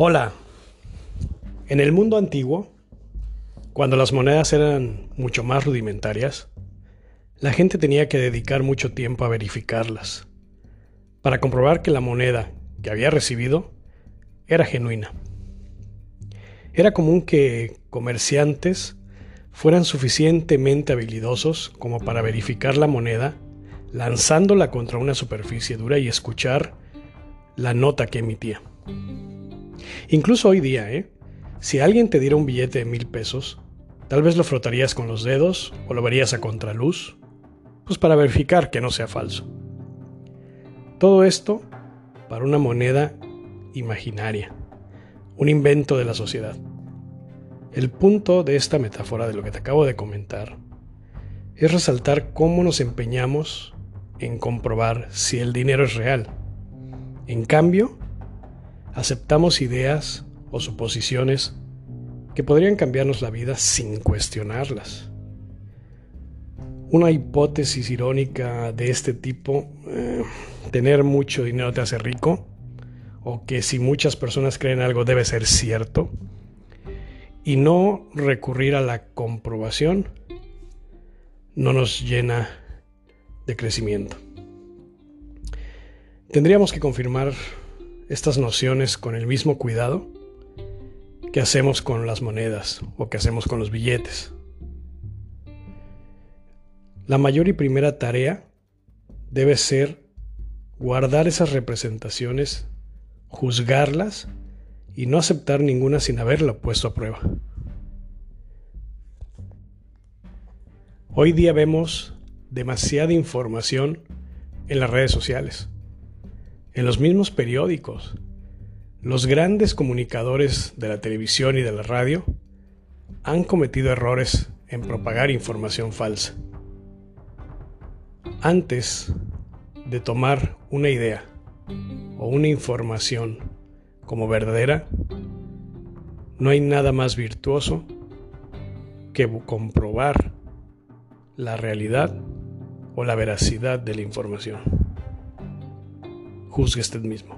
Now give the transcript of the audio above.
Hola. En el mundo antiguo, cuando las monedas eran mucho más rudimentarias, la gente tenía que dedicar mucho tiempo a verificarlas, para comprobar que la moneda que había recibido era genuina. Era común que comerciantes fueran suficientemente habilidosos como para verificar la moneda lanzándola contra una superficie dura y escuchar la nota que emitía. Incluso hoy día, ¿eh? si alguien te diera un billete de mil pesos, tal vez lo frotarías con los dedos o lo verías a contraluz, pues para verificar que no sea falso. Todo esto para una moneda imaginaria, un invento de la sociedad. El punto de esta metáfora de lo que te acabo de comentar es resaltar cómo nos empeñamos en comprobar si el dinero es real. En cambio, aceptamos ideas o suposiciones que podrían cambiarnos la vida sin cuestionarlas. Una hipótesis irónica de este tipo, eh, tener mucho dinero te hace rico, o que si muchas personas creen algo debe ser cierto, y no recurrir a la comprobación, no nos llena de crecimiento. Tendríamos que confirmar estas nociones con el mismo cuidado que hacemos con las monedas o que hacemos con los billetes. La mayor y primera tarea debe ser guardar esas representaciones, juzgarlas y no aceptar ninguna sin haberla puesto a prueba. Hoy día vemos demasiada información en las redes sociales, en los mismos periódicos. Los grandes comunicadores de la televisión y de la radio han cometido errores en propagar información falsa. Antes de tomar una idea o una información como verdadera, no hay nada más virtuoso que comprobar la realidad o la veracidad de la información. Juzgue usted mismo.